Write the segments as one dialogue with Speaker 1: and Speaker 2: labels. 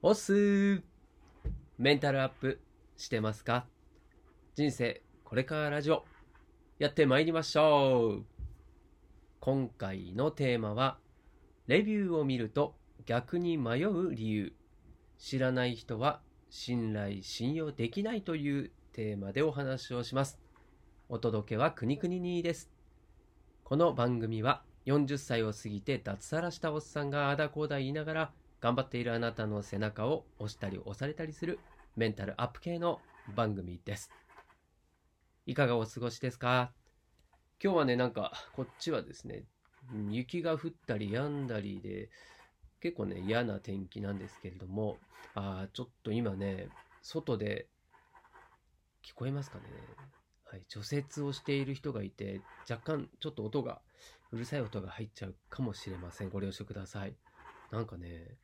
Speaker 1: おす。メンタルアップしてますか？人生これからラジオ。やってまいりましょう。今回のテーマはレビューを見ると逆に迷う理由。知らない人は信頼信用できないというテーマでお話をします。お届けはくにくににです。この番組は40歳を過ぎて脱サラしたおっさんがあだこうだ言いながら頑張っているあなたの背中を押したり押されたりするメンタルアップ系の番組です。いかがお過ごしですか？今日はね、なんかこっちはですね、雪が降ったり止んだりで、結構ね、嫌な天気なんですけれども、あーちょっと今ね、外で聞こえますかね？はい、除雪をしている人がいて、若干ちょっと音が、うるさい音が入っちゃうかもしれません。ご了承ください。なんかね、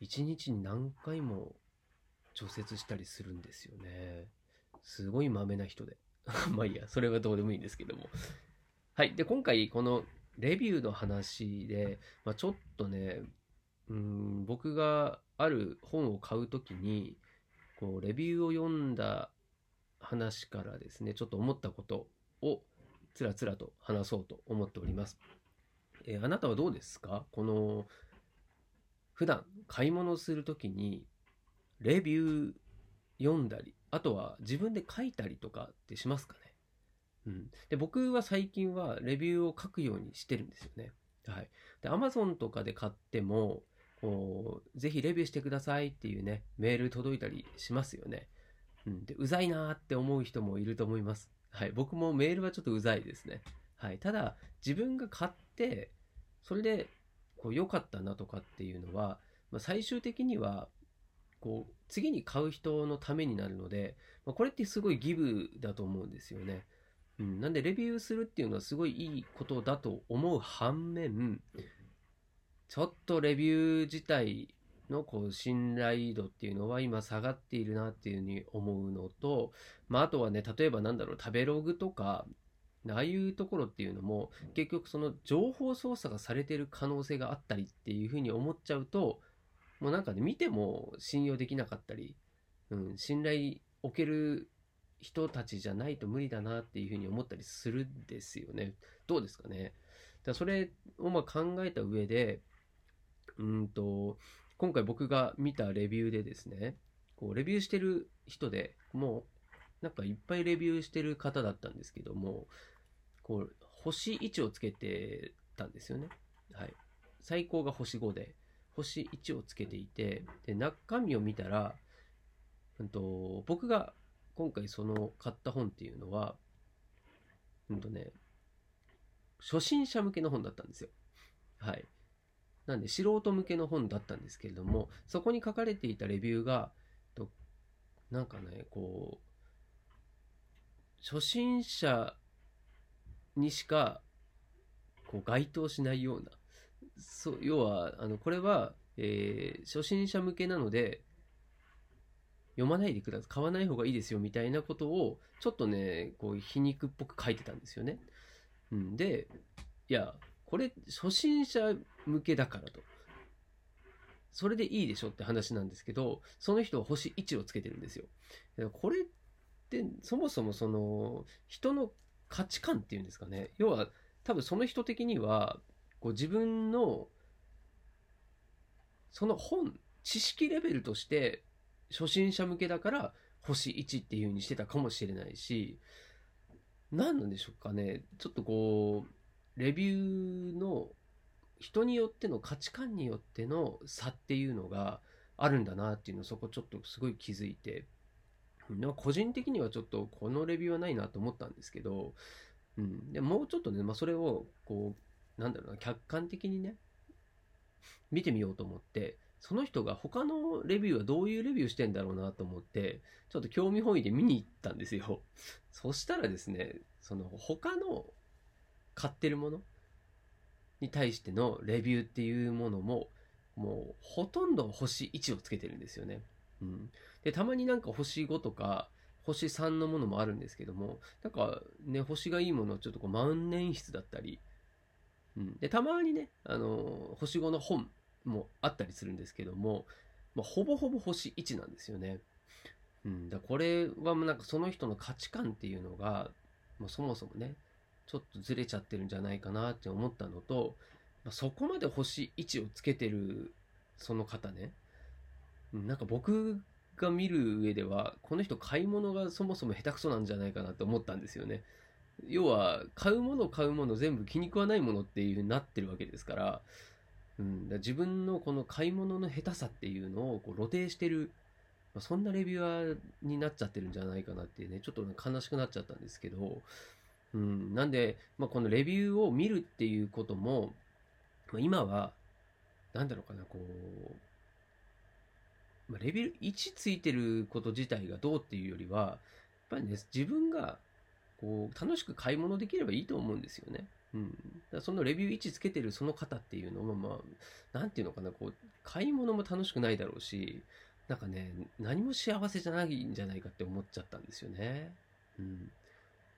Speaker 1: 一日に何回も除雪したりするんですよね。すごいまめな人で。まあいいや、それはどうでもいいんですけども。はい。で、今回このレビューの話で、まあ、ちょっとね、うん、僕がある本を買うときに、こう、レビューを読んだ話からですね、ちょっと思ったことをつらつらと話そうと思っております。えーあなたはどうですか？この普段買い物するときにレビュー読んだりあとは自分で書いたりとかってしますかね、うん、で僕は最近はレビューを書くようにしてるんですよね。はい。で Amazon とかで買ってもこうぜひレビューしてくださいっていうねメール届いたりしますよね、うん、でうざいなーって思う人もいると思います。はい。僕もメールはちょっとうざいですね。はい。ただ自分が買ってそれでこう良かったなとかっていうのは、まあ、最終的にはこう次に買う人のためになるので、まあ、これってすごいギブだと思うんですよね。うん、なんでレビューするっていうのはすごいいいことだと思う反面ちょっとレビュー自体のこう信頼度っていうのは今下がっているなっていうふうに思うのと、まあ、あとはね例えばなんだろう食べログとかああいうところっていうのも結局その情報操作がされてる可能性があったりっていうふうに思っちゃうともうなんかね見ても信用できなかったり、うん、信頼おける人たちじゃないと無理だなっていうふうに思ったりするんですよね。どうですかね。だそれをまあ考えた上でうんと今回僕が見たレビューでですねこうレビューしてる人でもうなんかいっぱいレビューしてる方だったんですけどもこう星1をつけてたんですよね。はい、最高が星5で星1をつけていてで中身を見たら、うん、と僕が今回その買った本っていうのは、うんとね、初心者向けの本だったんですよ。はい。なんで素人向けの本だったんですけれどもそこに書かれていたレビューがとなんかねこう初心者にしかこう該当しないようなそう要はあのこれは、えー初心者向けなので読まないでください買わない方がいいですよみたいなことをちょっとねこう皮肉っぽく書いてたんですよね。うん、でいやこれ初心者向けだからとそれでいいでしょって話なんですけどその人は星1をつけてるんですよ。これってそもそもその人の価値観っていうんですかね。要は多分その人的にはこう自分のその本知識レベルとして初心者向けだから星1っていう風にしてたかもしれないし何なんでしょうかね。ちょっとこうレビューの人によっての価値観によっての差っていうのがあるんだなっていうのをそこちょっとすごい気づいて。なんか個人的にはちょっとこのレビューはないなと思ったんですけど、うん、でもうちょっとね、まあ、それをこうなんだろうな客観的にね見てみようと思ってその人が他のレビューはどういうレビューしてんだろうなと思ってちょっと興味本位で見に行ったんですよ。そしたらですねその他の買ってるものに対してのレビューっていうものももうほとんど星1をつけてるんですよね、でたまになんか星5とか星3のものもあるんですけどもなんかね星がいいものちょっとこう万年筆だったり、うん、でたまにねあの星5の本もあったりするんですけども、まあ、ほぼほぼ星1なんですよね。うん、だこれはもうなんかその人の価値観っていうのが、まあ、そもそもね、ちょっとずれちゃってるんじゃないかなって思ったのと、まあ、そこまで星1をつけてるその方ね、なんか僕が見る上では、この人買い物がそもそも下手くそなんじゃないかなと思ったんですよね。要は、買うもの買うもの全部気に食わないものっていう風になってるわけですから、うん、だ自分のこの買い物の下手さっていうのをこう露呈してる、まあ、そんなレビュアーになっちゃってるんじゃないかなっていうね、ちょっと悲しくなっちゃったんですけど、うん、なんで、まあ、このレビューを見るっていうことも、まあ、今は、なんだろうかな、こう、まあ、レベル1ついてること自体がどうっていうよりは、やっぱりね、自分がこう楽しく買い物できればいいと思うんですよね。うん、だそのレビュー1つけてるその方っていうのは、まあ、なんていうのかな、こう、買い物も楽しくないだろうし、なんかね、何も幸せじゃないんじゃないかって思っちゃったんですよね。うん。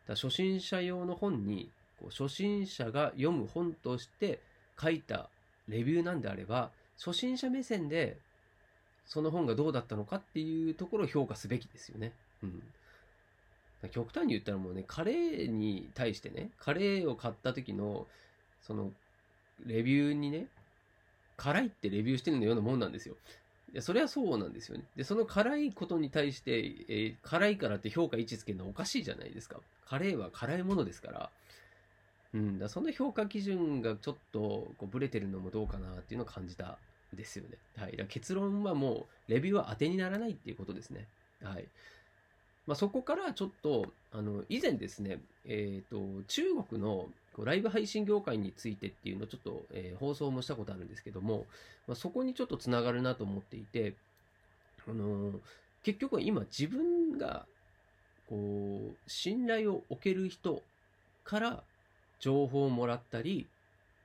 Speaker 1: だ初心者用の本に、こう初心者が読む本として書いたレビューなんであれば、初心者目線でその本がどうだったのかっていうところを評価すべきですよね。うん。極端に言ったらもうね、カレーに対してね、カレーを買った時の、その、レビューにね、辛いってレビューしてるのようなもんなんですよ。いや、それはそうなんですよね。で、その辛いことに対して、えー、辛いからって評価位置つけるのおかしいじゃないですか。カレーは辛いものですから。うん、だその評価基準がちょっとこうブレてるのもどうかなっていうのを感じたですよね。はい。だ結論はもう、レビューは当てにならないっていうことですね。はい。まあ、そこからちょっと、あの、以前ですね、え、ー、と、中国のライブ配信業界についてっていうのをちょっと、えー、放送もしたことあるんですけども、まあ、そこにちょっとつながるなと思っていて、あの結局今自分が、こう、信頼を置ける人から情報をもらったり、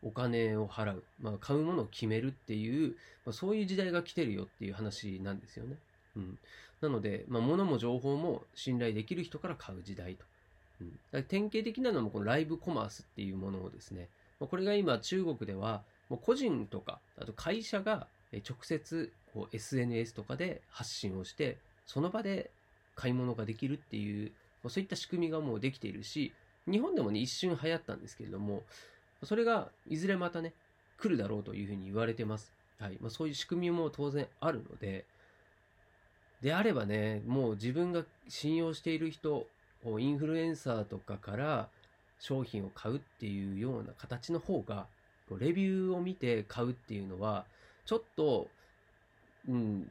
Speaker 1: お金を払う、まあ、買うものを決めるっていう、まあ、そういう時代が来てるよっていう話なんですよね。うん、なので、まあ、物も情報も信頼できる人から買う時代と。うん、だ典型的なのもこのライブコマースっていうものをですね、まあ、これが今中国ではもう個人とか、あと会社が直接こう SNS とかで発信をして、その場で買い物ができるっていう、まあそういった仕組みがもうできているし、日本でもね、一瞬流行ったんですけれども、それがいずれまたね、来るだろうというふうに言われてます。はい。まあ、そういう仕組みも当然あるので、であればね、もう自分が信用している人、インフルエンサーとかから商品を買うっていうような形の方が、レビューを見て買うっていうのは、ちょっと、うん、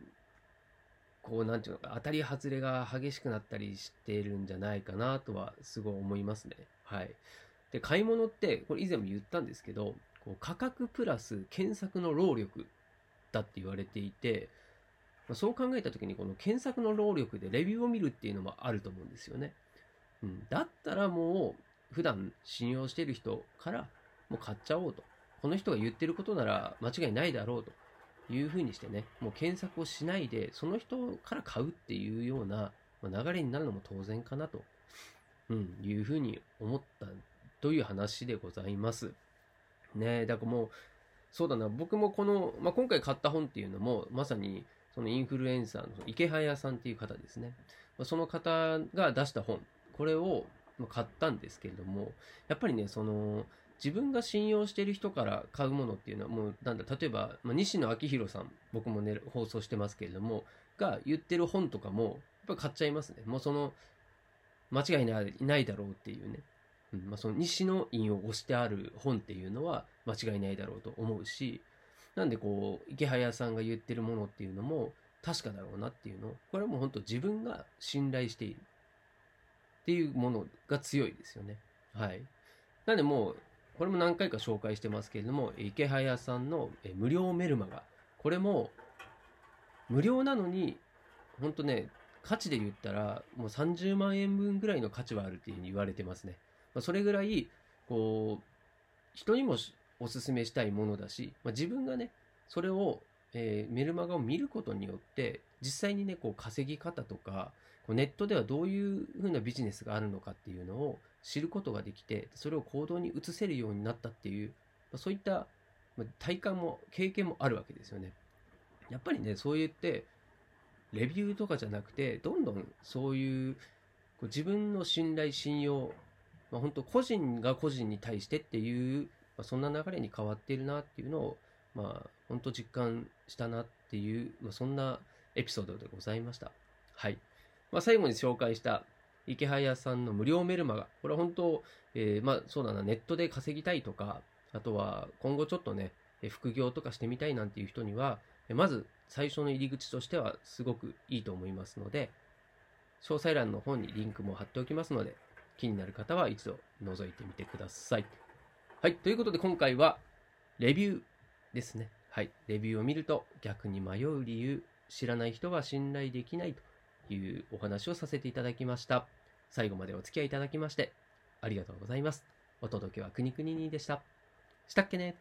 Speaker 1: こう、なんていうのか、当たり外れが激しくなったりしているんじゃないかなとは、すごい思いますね。はい。で、買い物って、これ以前も言ったんですけど、こう価格プラス検索の労力だって言われていて、まあ、そう考えた時にこの検索の労力でレビューを見るっていうのもあると思うんですよね。うん、だったらもう普段信用している人からもう買っちゃおうと。この人が言ってることなら間違いないだろうというふうにしてね、もう検索をしないで、その人から買うっていうような流れになるのも当然かなと、うん、いうふうに思ったんという話でございます。ねだからもう、そうだな、僕もこの、まあ、今回買った本っていうのも、まさに、そのインフルエンサーの池早さんっていう方ですね。その方が出した本、これを買ったんですけれども、やっぱりね、その、自分が信用している人から買うものっていうのは、もう、なんだ、例えば、まあ、西野昭弘さん、僕もね、放送してますけれども、が言ってる本とかも、やっぱ買っちゃいますね。もうその、間違いないないだろうっていうね。うんまあ、その西の印を押してある本っていうのは間違いないだろうと思うし、なんでこう、池早さんが言ってるものっていうのも確かだろうなっていうの、これはもう本当自分が信頼しているっていうものが強いですよね。はい。なんでもう、これも何回か紹介してますけれども、池早さんの無料メルマガ、これも無料なのに、本当ね、価値で言ったら、もう30万円分ぐらいの価値はあるっていうふうに言われてますね。まあ、それぐらい、こう、人にもおすすめしたいものだし、まあ、自分がね、それを、えー、メルマガを見ることによって、実際にね、こう稼ぎ方とか、こうネットではどういうふうなビジネスがあるのかっていうのを知ることができて、それを行動に移せるようになったっていう、まあ、そういった体感も経験もあるわけですよね。やっぱりねそう言ってレビューとかじゃなくてどんどんそういうこう自分の信頼信用、まあ、本当個人が個人に対してっていう、まあ、そんな流れに変わっているなっていうのをまあ本当実感したなっていう、まあ、そんなエピソードでございました。はい、まあ、最後に紹介した池早さんの無料メルマガ。これは本当、えーまあそうだなネットで稼ぎたいとかあとは今後ちょっとね副業とかしてみたいなんていう人にはまず最初の入り口としてはすごくいいと思いますので詳細欄の方にリンクも貼っておきますので気になる方は一度覗いてみてください。はいということで今回はレビューですね。はいレビューを見ると逆に迷う理由知らない人は信頼できないというお話をさせていただきました。最後までお付き合いいただきましてありがとうございます。お届けはくにくににでした。したっけね。